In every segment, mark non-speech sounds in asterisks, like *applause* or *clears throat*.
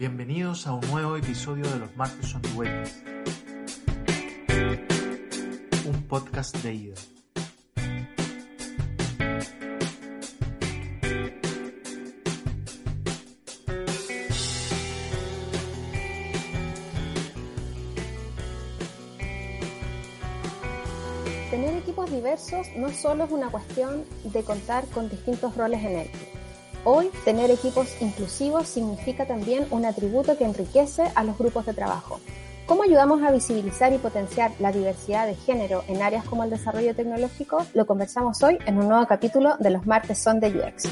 Bienvenidos a un nuevo episodio de los Martes on the. Un podcast de ida. Tener equipos diversos no solo es una cuestión de contar con distintos roles en él. Hoy, tener equipos inclusivos significa también un atributo que enriquece a los grupos de trabajo. ¿Cómo ayudamos a visibilizar y potenciar la diversidad de género en áreas como el desarrollo tecnológico? Lo conversamos hoy en un nuevo capítulo de los martes son de UX.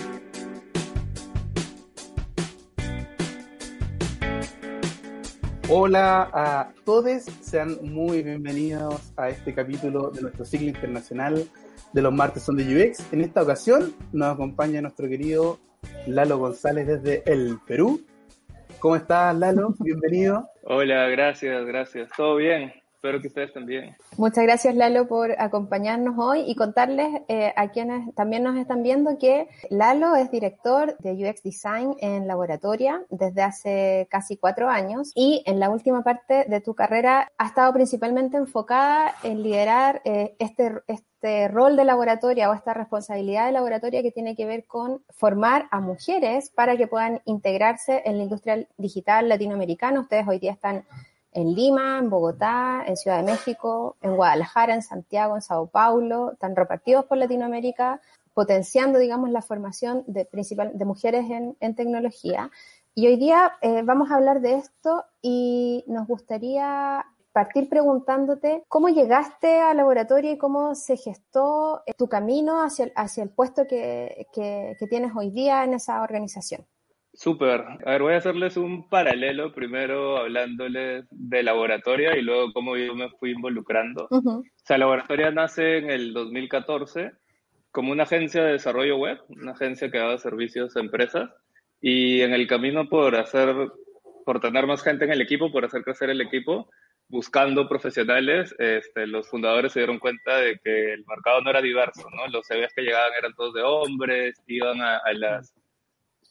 Hola a todos, sean muy bienvenidos a este capítulo de nuestro ciclo internacional de los martes son de UX. En esta ocasión nos acompaña nuestro querido Lalo González desde el Perú. ¿Cómo estás, Lalo? Bienvenido. Hola, gracias, gracias. ¿Todo bien? Espero que ustedes también. Muchas gracias Lalo por acompañarnos hoy y contarles eh, a quienes también nos están viendo que Lalo es director de UX Design en Laboratoria desde hace casi cuatro años y en la última parte de tu carrera ha estado principalmente enfocada en liderar eh, este, este rol de laboratoria o esta responsabilidad de laboratoria que tiene que ver con formar a mujeres para que puedan integrarse en la industria digital latinoamericana. Ustedes hoy día están en Lima, en Bogotá, en Ciudad de México, en Guadalajara, en Santiago, en Sao Paulo, están repartidos por Latinoamérica, potenciando, digamos, la formación de, principal, de mujeres en, tecnología. Y hoy día eh, vamos a hablar de esto y nos gustaría partir preguntándote cómo llegaste al laboratorio y cómo se gestó tu camino hacia el, el puesto que tienes hoy día en esa organización. Súper. A ver, voy a hacerles un paralelo primero hablándoles de laboratoria y luego cómo yo me fui involucrando. O sea, laboratoria nace en el 2014 como una agencia de desarrollo web, una agencia que daba servicios a empresas y en el camino por hacer, por tener más gente en el equipo, por hacer crecer el equipo, buscando profesionales, este, los fundadores se dieron cuenta de que el mercado no era diverso, ¿no? Los CVs que llegaban eran todos de hombres, iban a, a las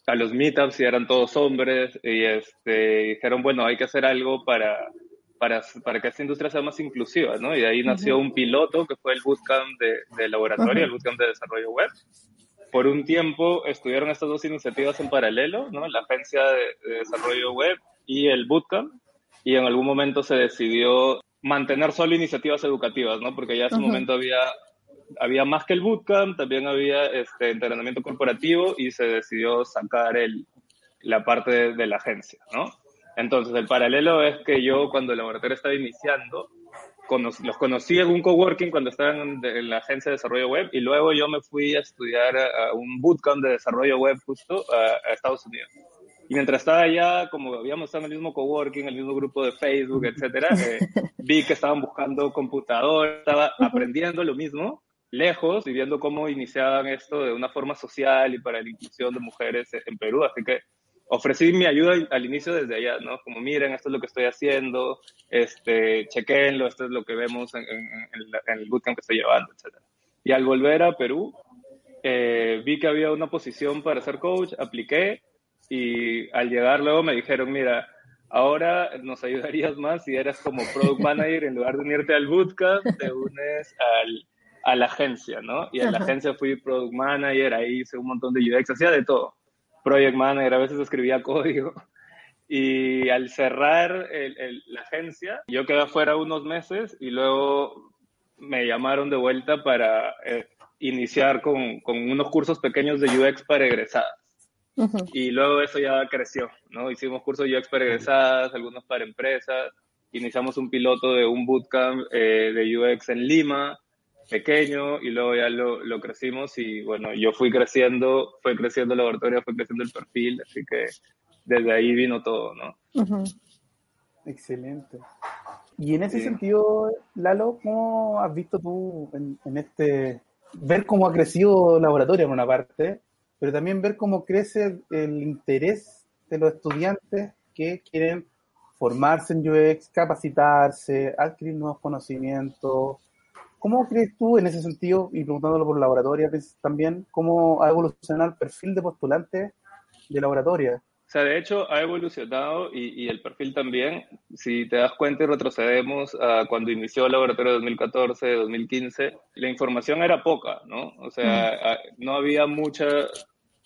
a los meetups y eran todos hombres y este, dijeron, bueno, hay que hacer algo para, para, para que esta industria sea más inclusiva, ¿no? Y de ahí nació un piloto que fue el bootcamp de, de laboratorio, el bootcamp de desarrollo web. Por un tiempo estuvieron estas dos iniciativas en paralelo, ¿no? La agencia de, de desarrollo web y el bootcamp. Y en algún momento se decidió mantener solo iniciativas educativas, ¿no? Porque ya en ese momento había había más que el bootcamp, también había este entrenamiento corporativo y se decidió sacar el, la parte de, de, la agencia, ¿no? Entonces, el paralelo es que yo cuando el laboratorio estaba iniciando, los conocí en un coworking cuando estaban en, en, la agencia de desarrollo web y luego yo me fui a estudiar a, a un bootcamp de desarrollo web justo a, a, Estados Unidos. Y mientras estaba allá, como habíamos estado en el mismo coworking, el mismo grupo de Facebook, etcétera, eh, vi que estaban buscando computador, estaba aprendiendo lo mismo, lejos y viendo cómo iniciaban esto de una forma social y para la inclusión de mujeres en Perú. Así que ofrecí mi ayuda al inicio desde allá, ¿no? Como miren, esto es lo que estoy haciendo, este, chequenlo, esto es lo que vemos en, en, en, la, en el bootcamp que estoy llevando, etc. Y al volver a Perú, eh, vi que había una posición para ser coach, apliqué y al llegar luego me dijeron, mira, ahora nos ayudarías más si eras como product manager, en lugar de unirte al bootcamp, te unes al a la agencia, ¿no? Y a la agencia fui product manager, ahí hice un montón de UX, hacía de todo. Project manager, a veces escribía código. *laughs* Y al cerrar el, el, la agencia, yo quedé afuera unos meses y luego me llamaron de vuelta para eh, iniciar con, con, unos cursos pequeños de UX para egresadas. Uh -huh. Y luego eso ya creció, ¿no? Hicimos cursos de UX para egresadas, algunos para empresas. iniciamos un piloto de un bootcamp eh, de UX en Lima, pequeño, y luego ya lo, lo, crecimos y bueno, yo fui creciendo, fue creciendo el laboratorio, fue creciendo el perfil, así que desde ahí vino todo, ¿no? Excelente. Y en ese sentido, Lalo, ¿cómo has visto tú en, en, este, ver cómo ha crecido el laboratorio en una parte, pero también ver cómo crece el interés de los estudiantes que quieren formarse en UX, capacitarse, adquirir nuevos conocimientos. ¿Cómo crees tú en ese sentido, y preguntándolo por laboratoria también, cómo ha evolucionado el perfil de postulantes de laboratoria? O sea, de hecho ha evolucionado y, y, el perfil también. Si te das cuenta y retrocedemos a cuando inició el laboratorio de 2014, 2015, la información era poca, ¿no? O sea, no había mucha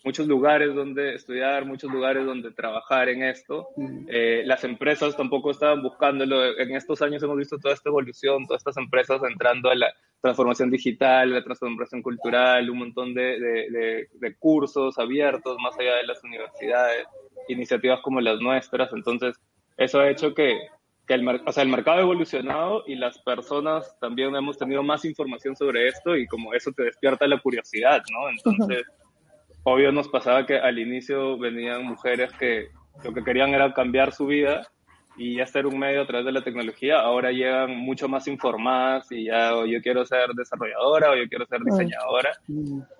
muchos lugares donde estudiar, muchos lugares donde trabajar en esto. Eh, las empresas tampoco estaban buscándolo. En estos años hemos visto toda esta evolución, todas estas empresas entrando a la transformación digital, la transformación cultural, un montón de, de, de, cursos abiertos más allá de las universidades, iniciativas como las nuestras. Entonces, eso ha hecho que, que el, o sea, el mercado ha evolucionado y las personas también hemos tenido más información sobre esto y como eso te despierta la curiosidad, ¿no? Entonces obvio nos pasaba que al inicio venían mujeres que lo que querían era cambiar su vida y ya ser un medio a través de la tecnología, ahora llegan mucho más informadas y ya o yo quiero ser desarrolladora o yo quiero ser diseñadora.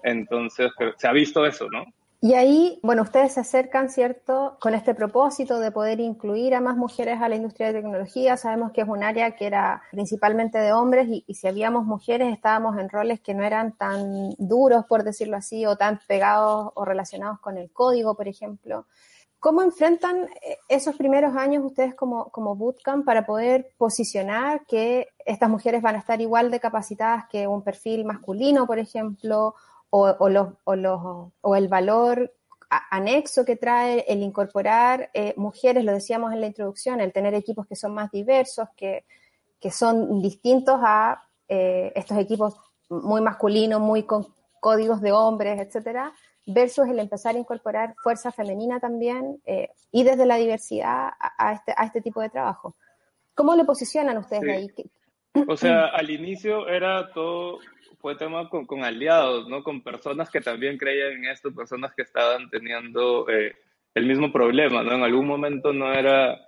Entonces, se ha visto eso, ¿no? Y ahí, bueno, ustedes se acercan, ¿cierto?, con este propósito de poder incluir a más mujeres a la industria de tecnología. Sabemos que es un área que era principalmente de hombres y, si habíamos mujeres estábamos en roles que no eran tan duros, por decirlo así, o tan pegados o relacionados con el código, por ejemplo. ¿Cómo enfrentan eh, esos primeros años ustedes como, como bootcamp para poder posicionar que estas mujeres van a estar igual de capacitadas que un perfil masculino, por ejemplo, o, o, los, o, los, o el valor anexo que trae el incorporar eh, mujeres, lo decíamos en la introducción, el tener equipos que son más diversos, que, que son distintos a eh, estos equipos muy masculinos, muy con códigos de hombres, etcétera, versus el empezar a incorporar fuerza femenina también eh, y desde la diversidad a, a, este, a este tipo de trabajo. ¿Cómo le posicionan ustedes sí. ahí? O sea, *clears throat* al inicio era todo fue tema con, con, aliados, ¿no? Con personas que también creían en esto, personas que estaban teniendo eh, el mismo problema, ¿no? En algún momento no era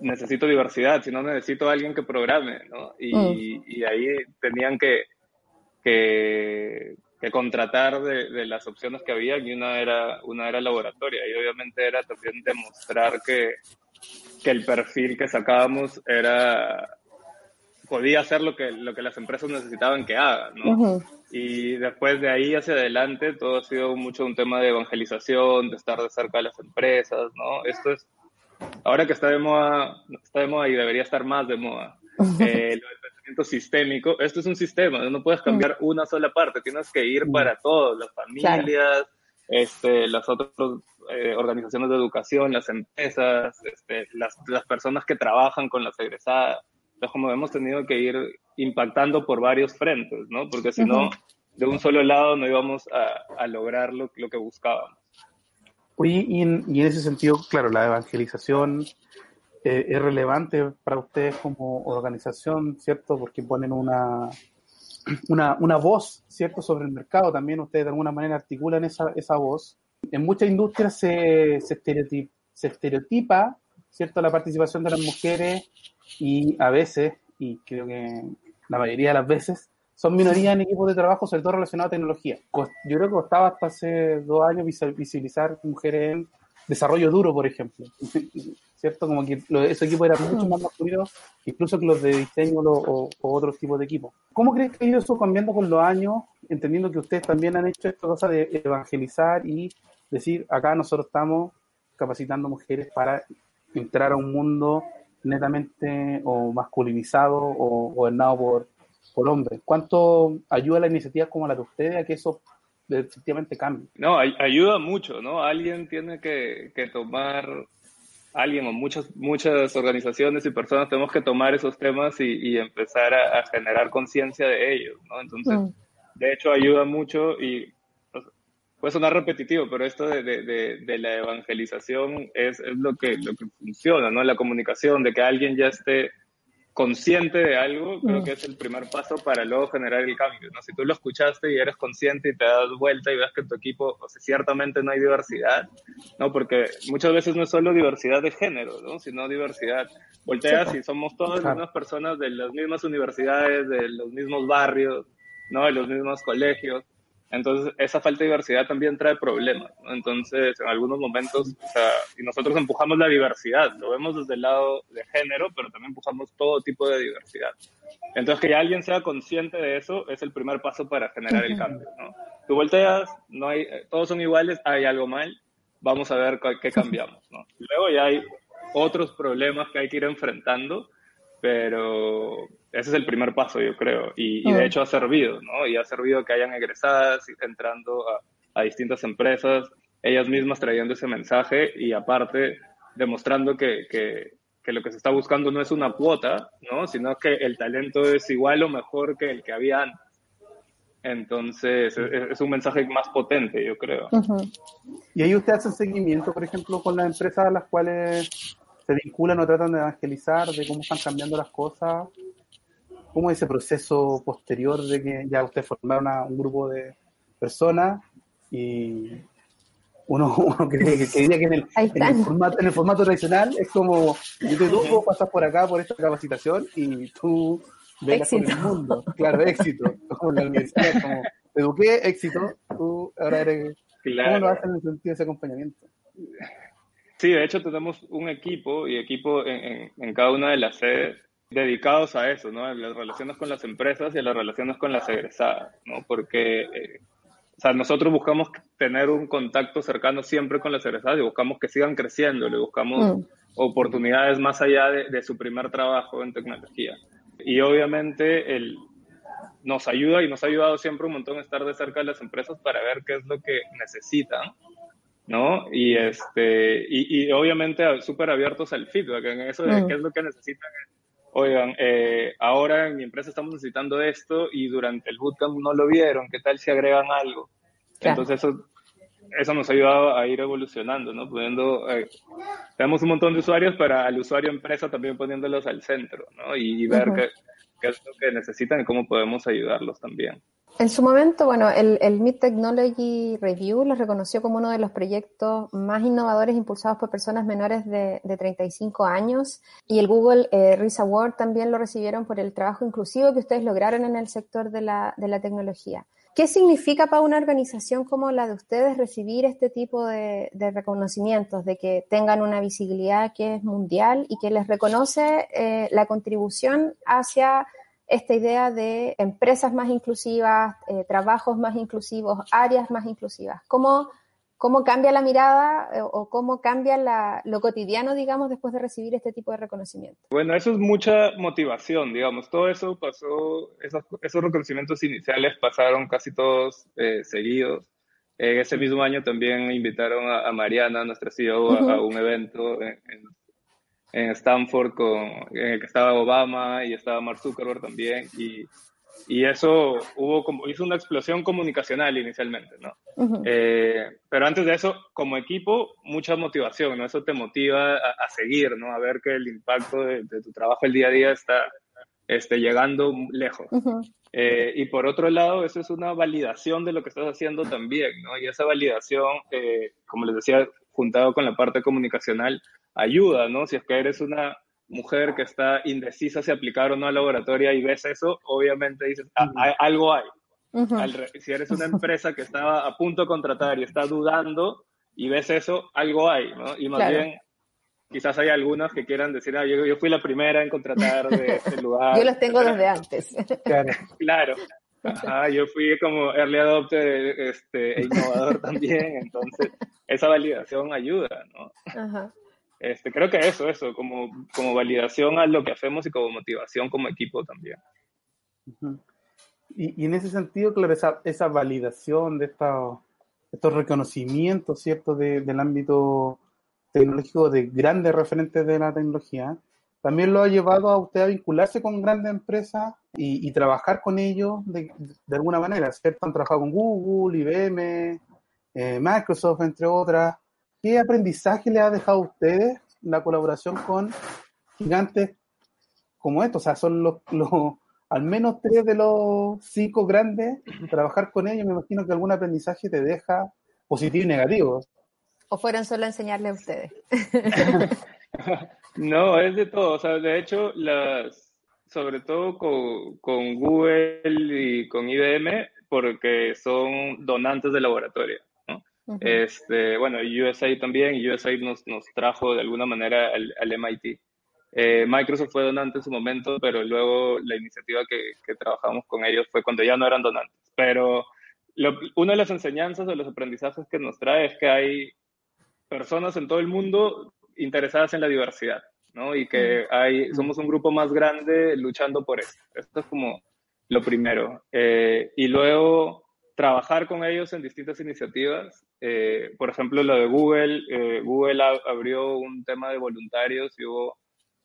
necesito diversidad, sino necesito a alguien que programe, ¿no? Y, mm. y ahí tenían que, que, que contratar de, de, las opciones que había y una era, una era laboratoria y obviamente era también demostrar que, que el perfil que sacábamos era podía hacer lo que, lo que las empresas necesitaban que haga, ¿no? Uh -huh. Y después de ahí hacia adelante todo ha sido mucho un tema de evangelización, de estar de cerca de las empresas, ¿no? Esto es, ahora que está de moda, está de moda y debería estar más de moda, eh, lo del pensamiento sistémico, esto es un sistema, no puedes cambiar uh -huh. una sola parte, tienes que ir para todos, las familias, claro. este, las otras eh, organizaciones de educación, las empresas, este, las, las personas que trabajan con las egresadas entonces, como hemos tenido que ir impactando por varios frentes, ¿no? Porque si no, uh -huh. de un solo lado no íbamos a, a lograr lo, lo, que buscábamos. Oye, y en, y en, ese sentido, claro, la evangelización eh, es relevante para ustedes como organización, ¿cierto? Porque ponen una, una, una voz, ¿cierto?, sobre el mercado. También ustedes de alguna manera articulan esa, esa voz. En muchas industrias se, se, estereotipa, se estereotipa, ¿cierto?, la participación de las mujeres y a veces, y creo que la mayoría de las veces, son minorías en equipos de trabajo, sobre todo relacionados a tecnología. Yo creo que costaba hasta hace dos años visibilizar mujeres en desarrollo duro, por ejemplo. *laughs* ¿Cierto? Como que esos equipos eran mucho más masculinos, incluso que los de diseño o, o, otros tipos de equipos. ¿Cómo crees que ha ido eso cambiando con los años, entendiendo que ustedes también han hecho esta cosa de evangelizar y decir, acá nosotros estamos capacitando mujeres para entrar a un mundo netamente o masculinizado o gobernado por, por hombres. ¿Cuánto ayuda la iniciativa como la de ustedes a que eso efectivamente cambie? No, ay ayuda mucho, ¿no? Alguien tiene que, que, tomar, alguien o muchas, muchas organizaciones y personas tenemos que tomar esos temas y, y empezar a, a generar conciencia de ellos, ¿no? Entonces, mm. de hecho, ayuda mucho y puede sonar repetitivo, pero esto de, de, de, la evangelización es, es, lo, que, lo que funciona, ¿no? La comunicación, de que alguien ya esté consciente de algo, creo mm. que es el primer paso para luego generar el cambio, ¿no? Si tú lo escuchaste y eres consciente y te das vuelta y ves que en tu equipo, o sea, ciertamente no hay diversidad, ¿no? Porque muchas veces no es solo diversidad de género, ¿no? Sino diversidad. Volteas y somos todas las mismas personas de las mismas universidades, de los mismos barrios, ¿no? De los mismos colegios. Entonces, esa falta de diversidad también trae problemas. Entonces, en algunos momentos, o sea, y nosotros empujamos la diversidad, lo vemos desde el lado de género, pero también empujamos todo tipo de diversidad. Entonces, que ya alguien sea consciente de eso es el primer paso para generar el cambio. ¿no? Tú volteas, no hay, todos son iguales, hay algo mal, vamos a ver qué cambiamos. ¿no? Luego ya hay otros problemas que hay que ir enfrentando, pero ese es el primer paso, yo creo. Y, de mm. hecho ha servido, ¿no? Y ha servido que hayan egresadas entrando a, distintas empresas, ellas mismas trayendo ese mensaje y aparte demostrando que, que, lo que se está buscando no es una cuota, ¿no? Sino que el talento es igual o mejor que el que había antes. Entonces, es, un mensaje más potente, yo creo. Y ahí usted hace seguimiento, por ejemplo, con las empresas a las cuales se vinculan o tratan de evangelizar, de cómo están cambiando las cosas. ¿Cómo es ese proceso posterior de que ya usted formaron un grupo de personas y uno, *laughs* uno cree que, que en el, en el, formato, en el formato tradicional es como yo te educo, pasas por acá por esta capacitación y tú ves por el mundo. Claro, éxito. *laughs* Como la universidad, como te eduqué, éxito, tú ahora eres... ¿Cómo lo hacen en el sentido de ese acompañamiento? Sí, de hecho tenemos un equipo y equipo en, en, cada una de las sedes dedicados a eso, ¿no? A las relaciones con las empresas y a las relaciones con las egresadas, ¿no? Porque, eh, o sea, nosotros buscamos tener un contacto cercano siempre con las egresadas y buscamos que sigan creciendo, le buscamos mm. oportunidades más allá de, de, su primer trabajo en tecnología. Y obviamente el, nos ayuda y nos ha ayudado siempre un montón estar de cerca de las empresas para ver qué es lo que necesitan ¿no? Y, este, y, y obviamente súper abiertos al feedback, en eso de mm. qué es lo que necesitan. Oigan, eh, ahora en mi empresa estamos necesitando esto y durante el bootcamp no lo vieron, ¿qué tal si agregan algo? Entonces eso, eso nos ha ayudado a ir evolucionando, ¿no? Poniendo, eh, tenemos un montón de usuarios, para al usuario empresa también poniéndolos al centro, ¿no? Y, ver qué, qué es lo que necesitan y cómo podemos ayudarlos también. En su momento, bueno, el, el Mid Technology Review los reconoció como uno de los proyectos más innovadores impulsados por personas menores de, de 35 años y el Google eh, Award también lo recibieron por el trabajo inclusivo que ustedes lograron en el sector de la, de la tecnología. ¿Qué significa para una organización como la de ustedes recibir este tipo de, de reconocimientos, de que tengan una visibilidad que es mundial y que les reconoce eh, la contribución hacia esta idea de empresas más inclusivas, eh, trabajos más inclusivos, áreas más inclusivas. ¿Cómo, cómo cambia la mirada eh, o cómo cambia la, lo cotidiano, digamos, después de recibir este tipo de reconocimiento? Bueno, eso es mucha motivación, digamos. Todo eso pasó, esos, esos reconocimientos iniciales pasaron casi todos eh, seguidos. En ese mismo año también invitaron a, Mariana, nuestra CEO, a, un evento en, en, en Stanford con, en el que estaba Obama y estaba Mark Zuckerberg también y, y eso hubo como, hizo una explosión comunicacional inicialmente, ¿no? eh, pero antes de eso, como equipo, mucha motivación, ¿no? Eso te motiva a, a seguir, ¿no? A ver que el impacto de, de, tu trabajo el día a día está este, llegando lejos. eh, y por otro lado, eso es una validación de lo que estás haciendo también, ¿no? Y esa validación, eh, como les decía, juntado con la parte comunicacional, ayuda, ¿no? Si es que eres una mujer que está indecisa si aplicar o no a laboratoria y ves eso, obviamente dices, ah, algo hay. si eres una *laughs* empresa que estaba a punto de contratar y está dudando y ves eso, algo hay, ¿no? Y más bien, quizás hay algunas que quieran decir, ah, yo, yo, fui la primera en contratar de este *laughs* lugar. yo los tengo desde antes. claro. claro. Ajá, yo fui como early adopter este, e innovador *laughs* también, entonces esa validación ayuda, ¿no? Ajá. Este, creo que eso, eso, como, como validación a lo que hacemos y como motivación como equipo también. y, en ese sentido, claro, esa, esa validación de esta, estos reconocimientos, ¿cierto?, de, del ámbito tecnológico de grandes referentes de la tecnología, también lo ha llevado a usted a vincularse con grandes empresas y, trabajar con ellos de, de, alguna manera, ¿cierto? Han trabajado con Google, IBM, eh, Microsoft, entre otras. ¿Qué aprendizaje le ha dejado a ustedes la colaboración con gigantes como estos? O sea, son los, los al menos tres de los cinco grandes, trabajar con ellos, me imagino que algún aprendizaje te deja positivo y negativo. ¿O fueron solo a enseñarle a ustedes? *laughs* no, es de todo. O sea, de hecho, las, sobre todo con, con, Google y con IBM, porque son donantes de laboratorio. ¿No? este, bueno, USAID también, USAID nos, nos trajo de alguna manera al, al MIT. Eh, Microsoft fue donante en su momento, pero luego la iniciativa que, que trabajamos con ellos fue cuando ya no eran donantes. Pero una de las enseñanzas o los aprendizajes que nos trae es que hay personas en todo el mundo interesadas en la diversidad, ¿no? Y que hay, somos un grupo más grande luchando por eso. Esto es como lo primero. Eh, y luego trabajar con ellos en distintas iniciativas. Eh, por ejemplo, lo de Google. Eh, Google abrió un tema de voluntarios y hubo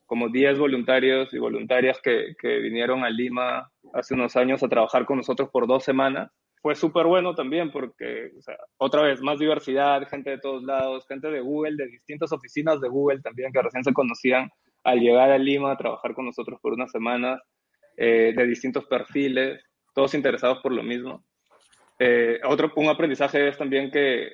como 10 voluntarios y voluntarias que, vinieron a Lima hace unos años a trabajar con nosotros por dos semanas fue súper bueno también porque, otra vez, más diversidad, gente de todos lados, gente de Google, de distintas oficinas de Google también que recién se conocían al llegar a Lima a trabajar con nosotros por unas semanas, eh, de distintos perfiles, todos interesados por lo mismo. Eh, otro, un aprendizaje es también que,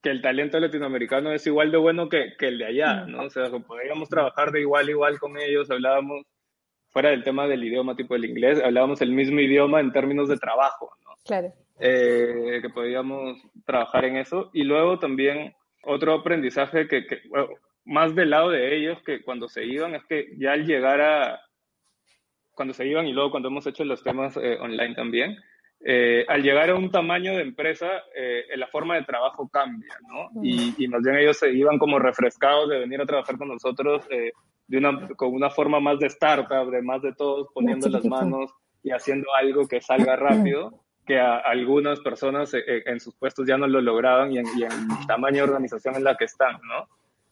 que el talento latinoamericano es igual de bueno que, que el de allá, ¿no? O sea, podríamos trabajar de igual a igual con ellos, hablábamos fuera del tema del idioma tipo el inglés, hablábamos el mismo idioma en términos de trabajo, Claro. Eh, que podíamos trabajar en eso. Y luego también otro aprendizaje que, más del lado de ellos, que cuando se iban, es que ya al llegar a, cuando se iban y luego cuando hemos hecho los temas eh, online también, eh, al llegar a un tamaño de empresa, la forma de trabajo cambia, ¿no? Y, y, más bien ellos se iban como refrescados de venir a trabajar con nosotros de una, con una forma más de startup, de más de todos, poniendo las manos y haciendo algo que salga rápido que a algunas personas eh, eh, en sus puestos ya no lo lograban y en, el tamaño de organización en la que están, ¿no?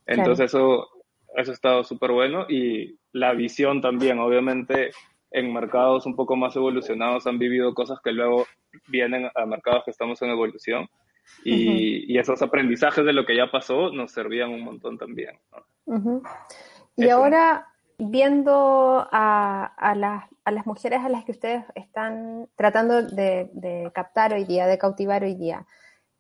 Entonces eso, eso ha estado súper bueno y la visión también, obviamente en mercados un poco más evolucionados han vivido cosas que luego vienen a mercados que estamos en evolución y, y esos aprendizajes de lo que ya pasó nos servían un montón también. ¿no? Y ahora viendo a, las, mujeres a las que ustedes están tratando de, captar hoy día, de cautivar hoy día,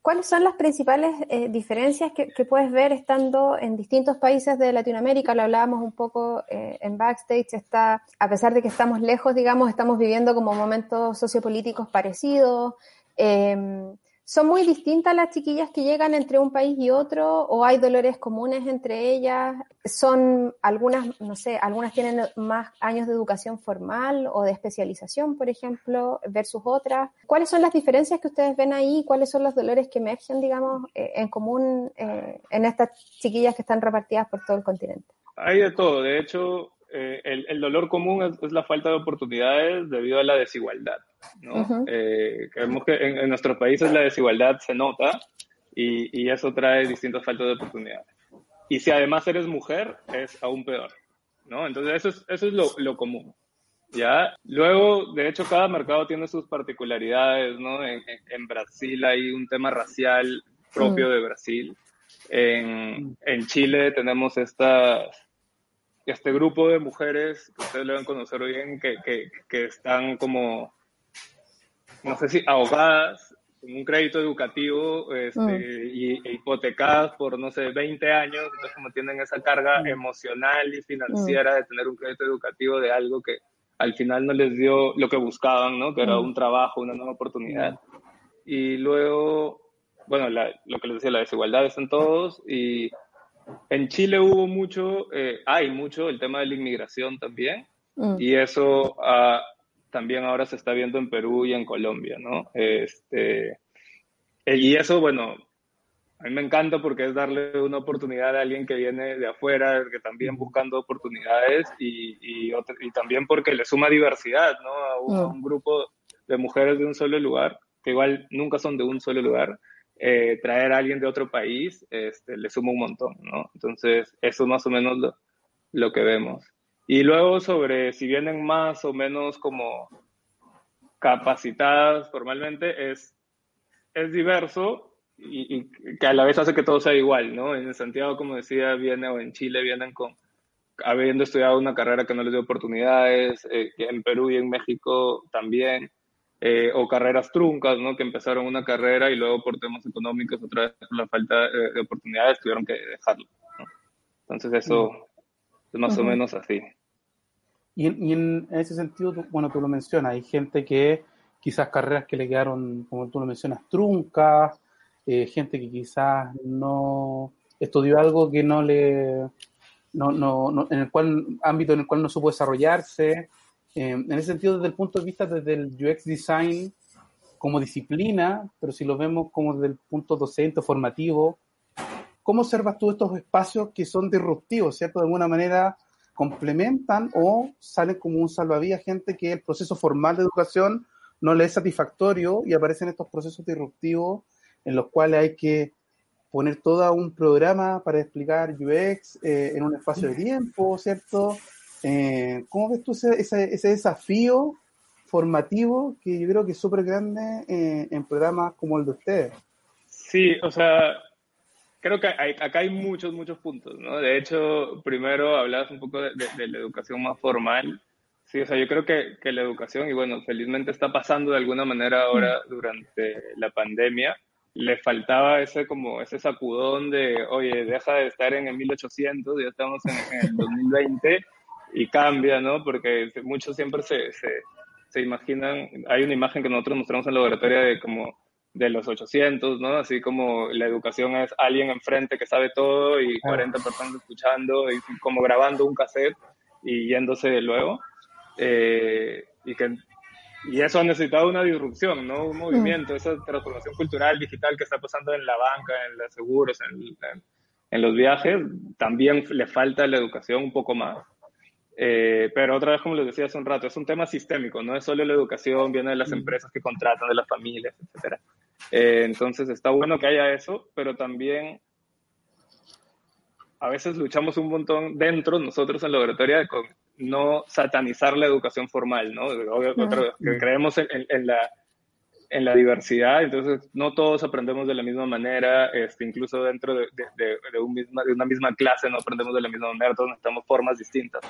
¿cuáles son las principales eh, diferencias que, puedes ver estando en distintos países de Latinoamérica? Lo hablábamos un poco eh, en backstage, está, a pesar de que estamos lejos, digamos, estamos viviendo como momentos sociopolíticos parecidos. Eh, ¿Son muy distintas las chiquillas que llegan entre un país y otro o hay dolores comunes entre ellas? ¿Son algunas, no sé, algunas tienen más años de educación formal o de especialización, por ejemplo, versus otras? ¿Cuáles son las diferencias que ustedes ven ahí? ¿Cuáles son los dolores que emergen, digamos, eh, en común eh, en estas chiquillas que están repartidas por todo el continente? Hay de todo. De hecho, eh, el, dolor común es, la falta de oportunidades debido a la desigualdad. ¿No? Eh, creemos que en, nuestros países la desigualdad se nota y, y, eso trae distintas faltas de oportunidades. Y si además eres mujer, es aún peor. ¿no? Entonces, eso es, eso es lo, lo común. ¿ya? Luego, de hecho, cada mercado tiene sus particularidades. ¿no? En, en Brasil hay un tema racial propio mm. de Brasil. En, en Chile tenemos estas este grupo de mujeres que ustedes lo deben conocer bien, que, que, que están como, no sé si ahogadas en un crédito educativo este, mm. y, e hipotecadas por, no sé, 20 años, entonces como tienen esa carga mm. emocional y financiera mm. de tener un crédito educativo de algo que al final no les dio lo que buscaban, ¿no? Que era un trabajo, una nueva oportunidad. Y luego, bueno, lo que les decía, la desigualdad está en todos y en Chile hubo mucho, eh, hay mucho el tema de la inmigración también, y eso también ahora se está viendo en Perú y en Colombia, ¿no? Este, eh, y eso, bueno, a mí me encanta porque es darle una oportunidad a alguien que viene de afuera, que también buscando oportunidades, y, y, y también porque le suma diversidad, ¿no? A un, a un grupo de mujeres de un solo lugar, que igual nunca son de un solo lugar, eh, traer a alguien de otro país este, le suma un montón, ¿no? Entonces, eso es más o menos lo, lo, que vemos. Y luego sobre si vienen más o menos como capacitadas formalmente, es, es diverso, y, que a la vez hace que todo sea igual, ¿no? En Santiago, como decía, viene o en Chile vienen con habiendo estudiado una carrera que no les dio oportunidades, eh, en Perú y en México también, eh, o carreras truncas, ¿no? Que empezaron una carrera y luego por temas económicos, otra vez por la falta de, oportunidades, tuvieron que dejarlo. Entonces eso más o menos así. Y, y, en ese sentido, bueno, tú lo mencionas, hay gente que quizás carreras que le quedaron, como tú lo mencionas, truncas, eh, gente que quizás no estudió algo que no le, no, no, en el cual, ámbito en el cual no supo desarrollarse. Eh, en ese sentido, desde el punto de vista desde el UX design como disciplina, pero si lo vemos como desde el punto docente, formativo, ¿cómo observas tú estos espacios que son disruptivos, ¿cierto? De alguna manera complementan o salen como un salvavidas gente que el proceso formal de educación no le es satisfactorio y aparecen estos procesos disruptivos en los cuales hay que poner todo un programa para explicar UX eh, en un espacio de tiempo, ¿cierto? Eh, ¿Cómo ves tú ese, desafío formativo que yo creo que es súper grande eh, en programas como el de ustedes? Sí, o sea, creo que acá hay muchos, muchos puntos, ¿no? De hecho, primero hablabas un poco de, de la educación más formal Sí, o sea, yo creo que, que, la educación, y bueno, felizmente está pasando de alguna manera ahora mm. durante la pandemia, le faltaba ese como ese sacudón de, oye, deja de estar en el 1800, ya estamos en, el 2020 y cambia, ¿no? Porque muchos siempre se, se, se, imaginan, hay una imagen que nosotros mostramos en la laboratorio de como de los 800, ¿no? Así como la educación es alguien enfrente que sabe todo y 40 personas escuchando y como grabando un cassette y yéndose luego. Eh, y, que, y eso ha necesitado una disrupción, ¿no? Un movimiento, esa transformación cultural, digital que está pasando en la banca, en los seguros, en, en, los viajes, también le falta la educación un poco más. Eh, pero otra vez, como les decía hace un rato, es un tema sistémico, no es solo la educación, viene de las empresas que contratan, de las familias, etc. Eh, entonces está bueno que haya eso, pero también a veces luchamos un montón dentro, nosotros en la laboratorio, con no satanizar la educación formal, ¿no? que creemos en, la, en la diversidad, entonces no todos aprendemos de la misma manera, este, incluso dentro de, de, un misma, de una misma clase no aprendemos de la misma manera, todos necesitamos formas distintas.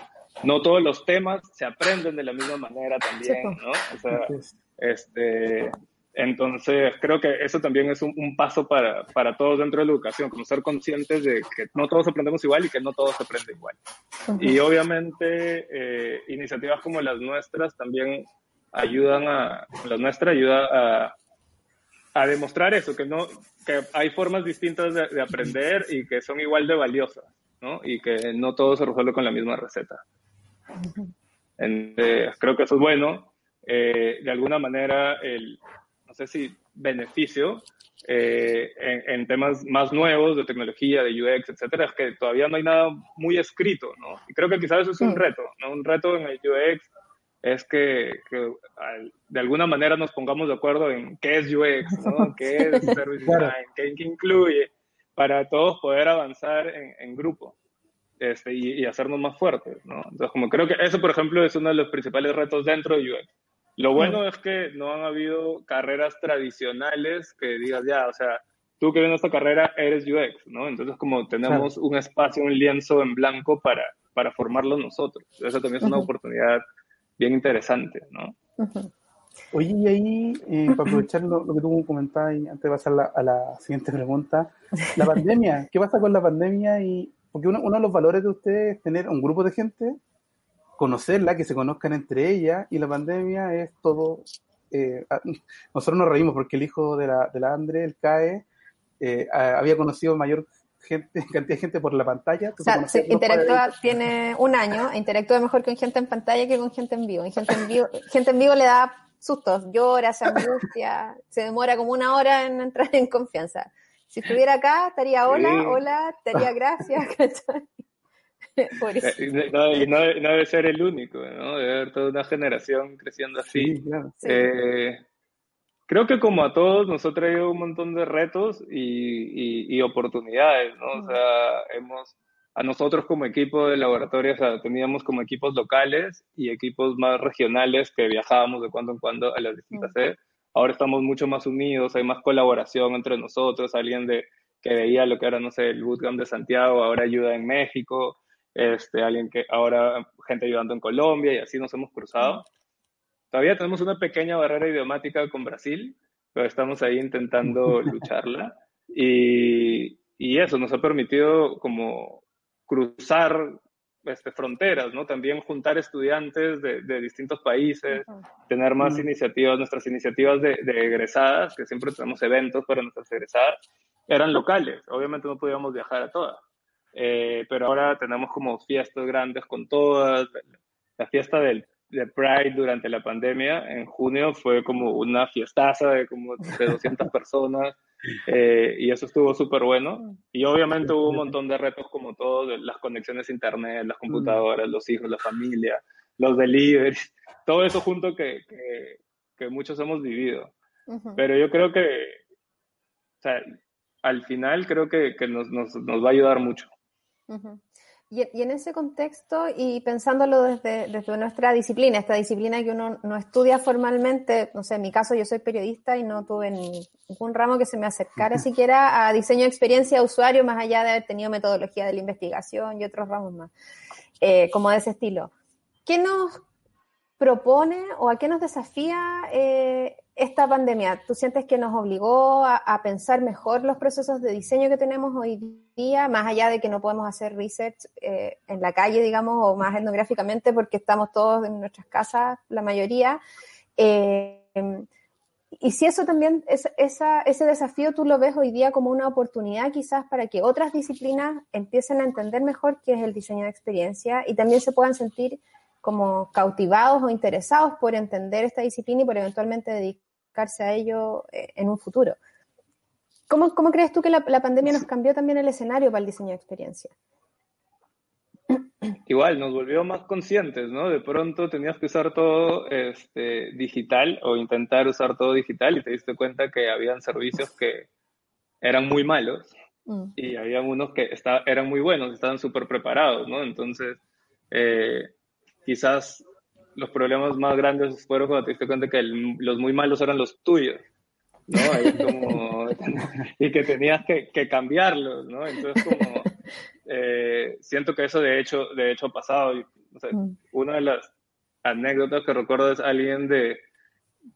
No todos los temas se aprenden de la misma manera también, ¿no? O sea, este, entonces, creo que eso también es un, paso para, para, todos dentro de la educación, como ser conscientes de que no todos aprendemos igual y que no todos aprenden igual. Y obviamente, eh, iniciativas como las nuestras también ayudan a, la nuestra ayuda a, a demostrar eso, que, no, que hay formas distintas de, aprender y que son igual de valiosas, ¿no? Y que no todo se resuelve con la misma receta. creo que eso es bueno. Eh, de alguna manera, el, no sé si beneficio eh, en, temas más nuevos de tecnología, de UX, etcétera, es que todavía no hay nada muy escrito, ¿no? Y creo que quizás eso es un reto, ¿no? Un reto en el UX es que, de alguna manera nos pongamos de acuerdo en qué es UX, ¿no? *laughs* ¿Qué es Service Design? ¿Qué, incluye? Para todos poder avanzar en, grupo. Este, y, y, hacernos más fuertes, ¿no? Entonces, como creo que eso, por ejemplo, es uno de los principales retos dentro de UX. Lo bueno es que no han habido carreras tradicionales que digas, ya, o sea, tú que vienes esta carrera eres UX, ¿no? Entonces, como tenemos un espacio, un lienzo en blanco para, para formarlo nosotros. Eso también es una oportunidad bien interesante, ¿no? Oye, y ahí, eh, para aprovechar lo, que tú comentabas antes de pasar a la siguiente pregunta, la pandemia, ¿qué pasa con la pandemia? y Porque uno, uno de los valores de ustedes es tener un grupo de gente conocerla, que se conozcan entre ellas, y la pandemia es todo. Eh, nosotros nos reímos porque el hijo de la, de la Andre, el CAE, eh, había conocido mayor gente, *laughs* cantidad de gente por la pantalla. O sea, interactúa, tiene un año, e interactúa mejor con gente en pantalla que con gente en vivo. gente en vivo, gente en vivo le da sustos, llora, se angustia, se demora como una hora en entrar en confianza. Si estuviera acá, estaría hola, hola, estaría gracias. *laughs* *laughs* Eh, no, y no, debe ser el único, ¿no? Debe haber toda una generación creciendo así. Eh, creo que como a todos nos ha traído un montón de retos y, oportunidades, ¿no? O sea, hemos, a nosotros como equipo de laboratorio, o sea, teníamos como equipos locales y equipos más regionales que viajábamos de cuando en cuando a las distintas sedes. ahora estamos mucho más unidos, hay más colaboración entre nosotros, alguien de, que veía lo que era, no sé, el bootcamp de Santiago, ahora ayuda en México, este, alguien que ahora, gente ayudando en Colombia y así nos hemos cruzado. Todavía tenemos una pequeña barrera idiomática con Brasil, pero estamos ahí intentando *laughs* lucharla. Y, y eso nos ha permitido como cruzar este, fronteras, ¿no? También juntar estudiantes de, de distintos países, tener más iniciativas, nuestras iniciativas de, de, egresadas, que siempre tenemos eventos para nuestras egresadas, eran locales, obviamente no podíamos viajar a todas, eh, pero ahora tenemos como fiestas grandes con todas, la fiesta del, de Pride durante la pandemia en junio fue como una fiestaza de como de 200 *laughs* personas, eh, y eso estuvo súper bueno. Y obviamente hubo un montón de retos como todo, las conexiones a internet, las computadoras, los hijos, la familia, los deliveries, *laughs* todo eso junto que, que, que muchos hemos vivido. Pero yo creo que, o sea, al final creo que, que nos, nos, nos, va a ayudar mucho. Y, y, en ese contexto, y pensándolo desde, desde, nuestra disciplina, esta disciplina que uno no estudia formalmente, no sé, en mi caso yo soy periodista y no tuve ningún ramo que se me acercara siquiera a diseño de experiencia de usuario, más allá de haber tenido metodología de la investigación y otros ramos más, eh, como de ese estilo. ¿Qué nos propone o a qué nos desafía eh, esta pandemia? ¿Tú sientes que nos obligó a, pensar mejor los procesos de diseño que tenemos hoy día, más allá de que no podemos hacer research eh, en la calle, digamos, o más etnográficamente porque estamos todos en nuestras casas, la mayoría? Eh, y si eso también, es, ese desafío tú lo ves hoy día como una oportunidad quizás para que otras disciplinas empiecen a entender mejor qué es el diseño de experiencia y también se puedan sentir como cautivados o interesados por entender esta disciplina y por eventualmente dedicarse a ello eh, en un futuro. ¿Cómo, cómo crees tú que la, la, pandemia nos cambió también el escenario para el diseño de experiencia? Igual, nos volvió más conscientes, ¿no? De pronto tenías que usar todo este, digital o intentar usar todo digital y te diste cuenta que habían servicios que eran muy malos mm. y había unos que está, eran muy buenos, estaban súper preparados, ¿no? Entonces, eh, quizás los problemas más grandes fueron cuando te diste cuenta que el, los muy malos eran los tuyos, ¿no? Como, *laughs* y que tenías que, que, cambiarlos, ¿no? Entonces, como, eh, siento que eso de hecho, de hecho ha pasado. O sea, mm. Una de las anécdotas que recuerdo es alguien de,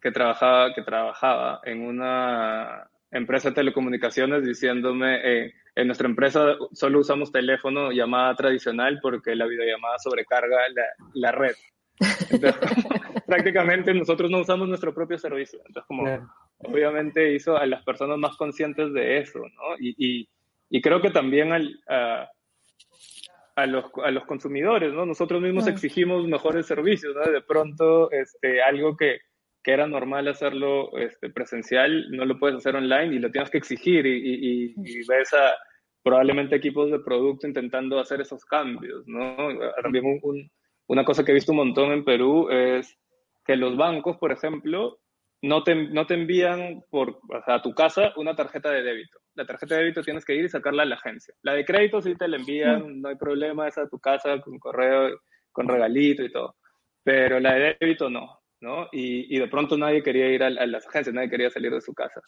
que, trabajaba, que trabajaba en una empresa de telecomunicaciones diciéndome, eh, en nuestra empresa solo usamos teléfono, llamada tradicional, porque la videollamada sobrecarga la, la red. Entonces, *laughs* prácticamente nosotros no usamos nuestro propio servicio. Entonces, como claro. obviamente hizo a las personas más conscientes de eso, ¿no? Y, y, y creo que también al, a, a, los, a los consumidores, ¿no? Nosotros mismos claro. exigimos mejores servicios, ¿no? De pronto, este, algo que, que era normal hacerlo este, presencial, no lo puedes hacer online y lo tienes que exigir y, y, y ves a probablemente equipos de producto intentando hacer esos cambios, ¿no? También un, un, una cosa que he visto un montón en Perú es que los bancos, por ejemplo, no te, no te envían por, o sea, a tu casa una tarjeta de débito. La tarjeta de débito tienes que ir y sacarla a la agencia. La de crédito sí te la envían, no hay problema, es a tu casa con correo, con regalito y todo. Pero la de débito no. ¿No? Y, y, de pronto nadie quería ir a, a, las agencias, nadie quería salir de su casa.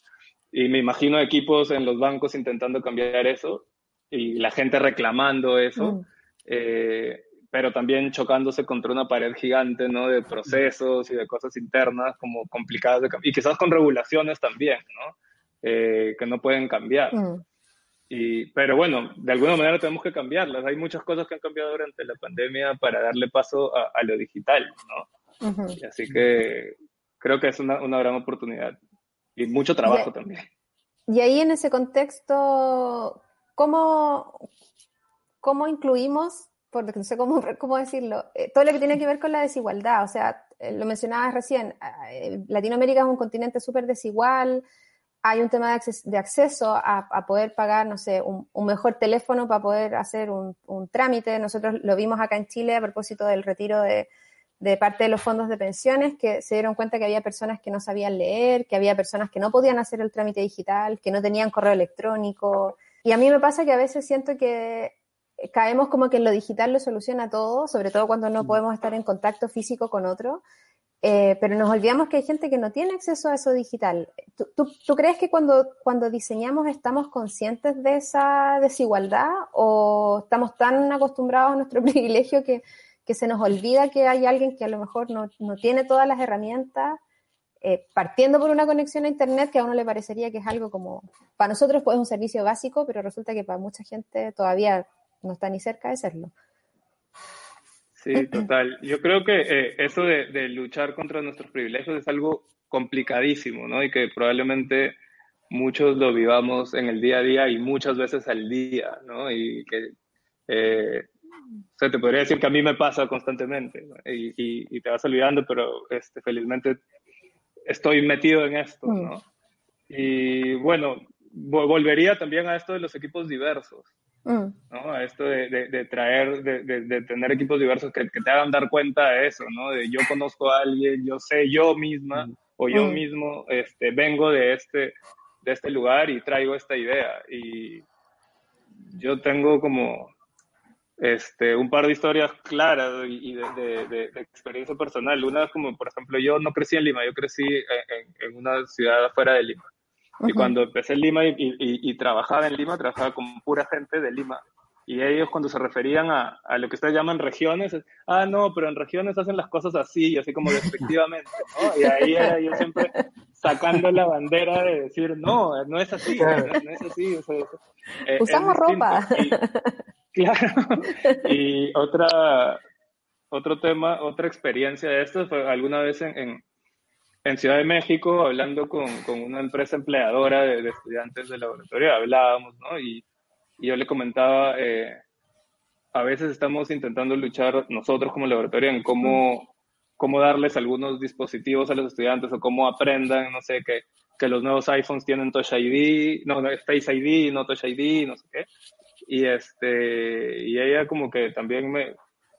Y me imagino equipos en los bancos intentando cambiar eso y la gente reclamando eso, mm. eh, pero también chocándose contra una pared gigante, ¿no? De procesos y de cosas internas como complicadas de y quizás con regulaciones también, ¿no? Eh, que no pueden cambiar. Mm. Y, pero bueno, de alguna manera tenemos que cambiarlas. Hay muchas cosas que han cambiado durante la pandemia para darle paso a, a lo digital, ¿no? Así que creo que es una, una, gran oportunidad y mucho trabajo y, también. Y ahí en ese contexto, ¿cómo, cómo incluimos, porque no sé cómo, *laughs* cómo decirlo, eh, todo lo que tiene que ver con la desigualdad? O sea, eh, lo mencionabas recién, eh, Latinoamérica es un continente súper desigual, hay un tema de, acces de acceso a, a, poder pagar, no sé, un, un, mejor teléfono para poder hacer un, un trámite. Nosotros lo vimos acá en Chile a propósito del retiro de de parte de los fondos de pensiones que se dieron cuenta que había personas que no sabían leer, que había personas que no podían hacer el trámite digital, que no tenían correo electrónico. Y a mí me pasa que a veces siento que caemos como que en lo digital lo soluciona todo, sobre todo cuando no podemos estar en contacto físico con otro. eh, pero nos olvidamos que hay gente que no tiene acceso a eso digital. ¿Tú, crees que cuando, cuando diseñamos estamos conscientes de esa desigualdad o estamos tan acostumbrados a nuestro *laughs* privilegio que, que se nos olvida que hay alguien que a lo mejor no, no tiene todas las herramientas, eh, partiendo por una conexión a Internet que a uno le parecería que es algo como, para nosotros pues es un servicio básico, pero resulta que para mucha gente todavía no está ni cerca de serlo. Sí, total. Yo creo que eh, eso de, luchar contra nuestros privilegios es algo complicadísimo, ¿no? Y que probablemente muchos lo vivamos en el día a día y muchas veces al día, ¿no? Y que, eh, o sea, te podría decir que a mí me pasa constantemente y, te vas olvidando, pero este, felizmente estoy metido en esto, ¿no? Mm. Y bueno, volvería también a esto de los equipos diversos. Mm. ¿no? A esto de, de, traer, de, de, tener equipos diversos que, que, te hagan dar cuenta de eso, ¿no? De yo conozco a alguien, yo sé yo misma mm. o yo mm. mismo este, vengo de este, de este lugar y traigo esta idea. Y yo tengo como este, un par de historias claras y, de, experiencia personal. Una es como, por ejemplo, yo no crecí en Lima, yo crecí en, en una ciudad afuera de Lima. Y cuando empecé en Lima y, trabajaba en Lima, trabajaba con pura gente de Lima. Y ellos cuando se referían a, a, lo que ustedes llaman regiones, ah, no, pero en regiones hacen las cosas así, así como despectivamente, ¿no? Y ahí era yo siempre sacando la bandera de decir, no, no es así, no, es así. Eh, Usamos ropa. Claro. *laughs* Y otra, otro tema, otra experiencia de esto fue alguna vez en en Ciudad de México, hablando con, con una empresa empleadora de, estudiantes de laboratorio, hablábamos, ¿no? Y, y yo le comentaba, eh, a veces estamos intentando luchar nosotros como laboratorio en cómo, cómo darles algunos dispositivos a los estudiantes o cómo aprendan, no sé, que, que los nuevos iPhones tienen Touch ID, no, Face ID, no Touch ID, no sé qué. Y, este, y ella como que también me,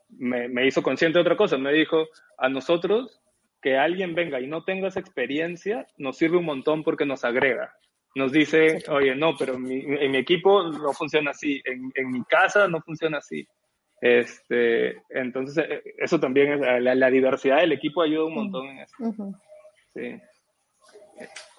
me, me hizo consciente de otra cosa, me dijo, a nosotros que alguien venga y no tenga esa experiencia nos sirve un montón porque nos agrega. Nos dice, oye, no, pero en mi, equipo no funciona así, en, mi casa no funciona así. Este, entonces, eh, eso también es, la, diversidad del equipo ayuda un montón en eso. sí.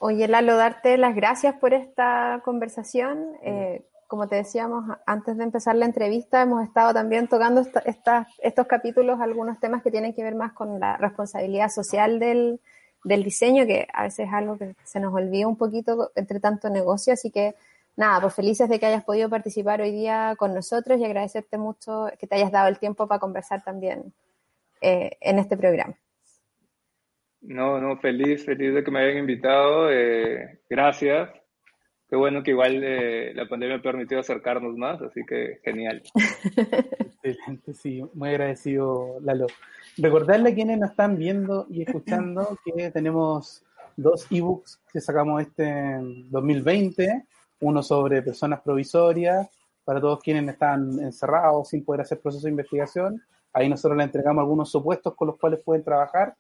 Oye, Lalo, darte las gracias por esta conversación. Eh, como te decíamos antes de empezar la entrevista, hemos estado también tocando estos capítulos, algunos temas que tienen que ver más con la responsabilidad social del, diseño, que a veces es algo que se nos olvida un poquito entre tanto negocio. Así que nada, pues felices de que hayas podido participar hoy día con nosotros y agradecerte mucho que te hayas dado el tiempo para conversar también eh, en este programa. No, no, feliz, feliz de que me hayan invitado. Eh, gracias qué bueno que igual eh, la pandemia ha permitido acercarnos más, así que genial. *laughs* Excelente, sí, muy agradecido, Lalo. Recordarle a quienes nos están viendo y escuchando *laughs* que tenemos dos ebooks que sacamos este 2020, uno sobre personas provisorias, para todos quienes están encerrados sin poder hacer proceso de investigación. Ahí nosotros le entregamos algunos supuestos con los cuales pueden trabajar.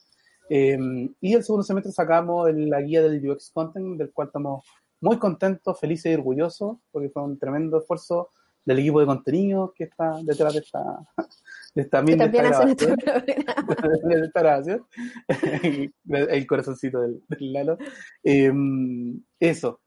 Eh, y el segundo semestre sacamos la guía del UX Content, del cual estamos muy contento, feliz y orgulloso, porque fue un tremendo esfuerzo del equipo de contenido que está detrás de esta, *laughs* de esta, de grabación. el corazoncito del, Lalo. Em, eso.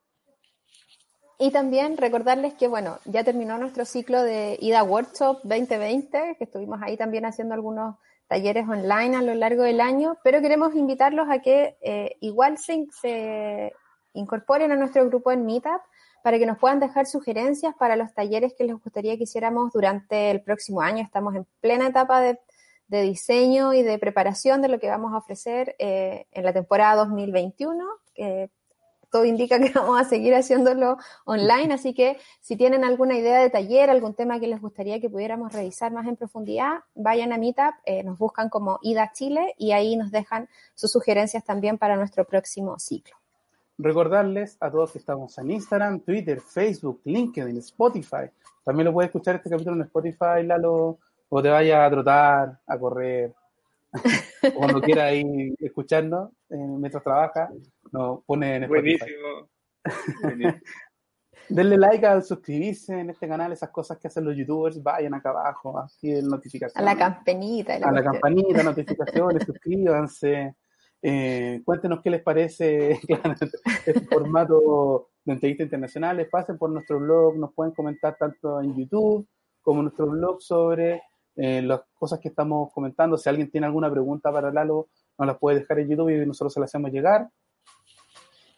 Y también recordarles que, bueno, ya terminó nuestro ciclo de IDA Workshop 2020, que estuvimos ahí también haciendo algunos talleres online a lo largo del año, pero queremos invitarlos a que eh, igual se, se incorporen a nuestro grupo en Meetup para que nos puedan dejar sugerencias para los talleres que les gustaría que hiciéramos durante el próximo año. Estamos en plena etapa de, diseño y de preparación de lo que vamos a ofrecer eh, en la temporada 2021, que todo indica que *laughs* vamos a seguir haciéndolo online, así que si tienen alguna idea de taller, algún tema que les gustaría que pudiéramos revisar más en profundidad, vayan a Meetup, eh, nos buscan como IDA Chile y ahí nos dejan sus sugerencias también para nuestro próximo ciclo. Recordarles a todos que estamos en Instagram, Twitter, Facebook, LinkedIn, Spotify. También lo puedes escuchar este capítulo en Spotify, Lalo, o te vayas a trotar, a correr, *laughs* o cuando quieras ir escuchando eh, mientras trabaja, nos pone en Spotify. Buenísimo. *laughs* Denle like al suscribirse en este canal, esas cosas que hacen los youtubers, vayan acá abajo, así el notificación. A la campanita. a la campanita, notificaciones, *laughs* suscríbanse Eh, cuéntenos qué les parece *laughs* este formato de entrevistas internacionales. Pasen por nuestro blog, nos pueden comentar tanto en YouTube como en nuestro blog sobre eh, las cosas que estamos comentando. Si alguien tiene alguna pregunta para Lalo, nos las puede dejar en YouTube y nosotros se las hacemos llegar.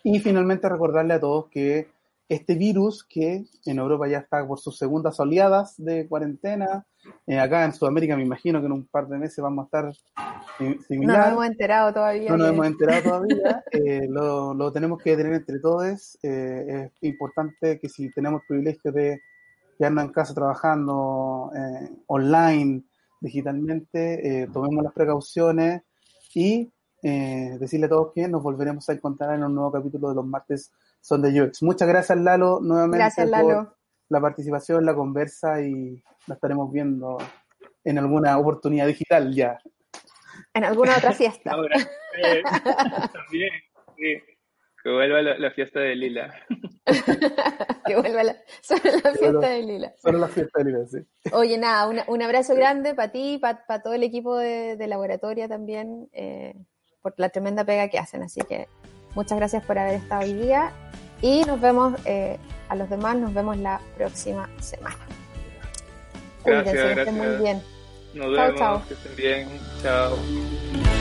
Y finalmente recordarle a todos que este virus que en Europa ya está por sus segundas oleadas de cuarentena, eh, acá en Sudamérica me imagino que en un par de meses vamos a estar similar. No nos hemos enterado todavía. No nos hemos enterado *laughs* todavía. Eh, lo, tenemos que tener entre todos. Eh, es importante que si tenemos el privilegio de quedarnos en casa trabajando online, digitalmente, tomemos las precauciones y decirle a todos que nos volveremos a encontrar en un nuevo capítulo de los martes son de UX. Muchas gracias, Lalo, nuevamente gracias, Lalo. por la participación, la conversa y la estaremos viendo en alguna oportunidad digital ya. En alguna otra fiesta. *laughs* Eh, también, sí. Que vuelva la, fiesta de Lila. que vuelva la, solo la fiesta de Lila. *laughs* Solo la fiesta de Lila, sí. Oye, nada, un abrazo grande para ti, para todo el equipo de, de laboratorio también, eh, por la tremenda pega que hacen. Así que muchas gracias por haber estado hoy día y nos vemos, eh, a los demás nos vemos la próxima semana. Gracias, gracias. Que estén muy bien. Nos vemos, que estén bien. Chao.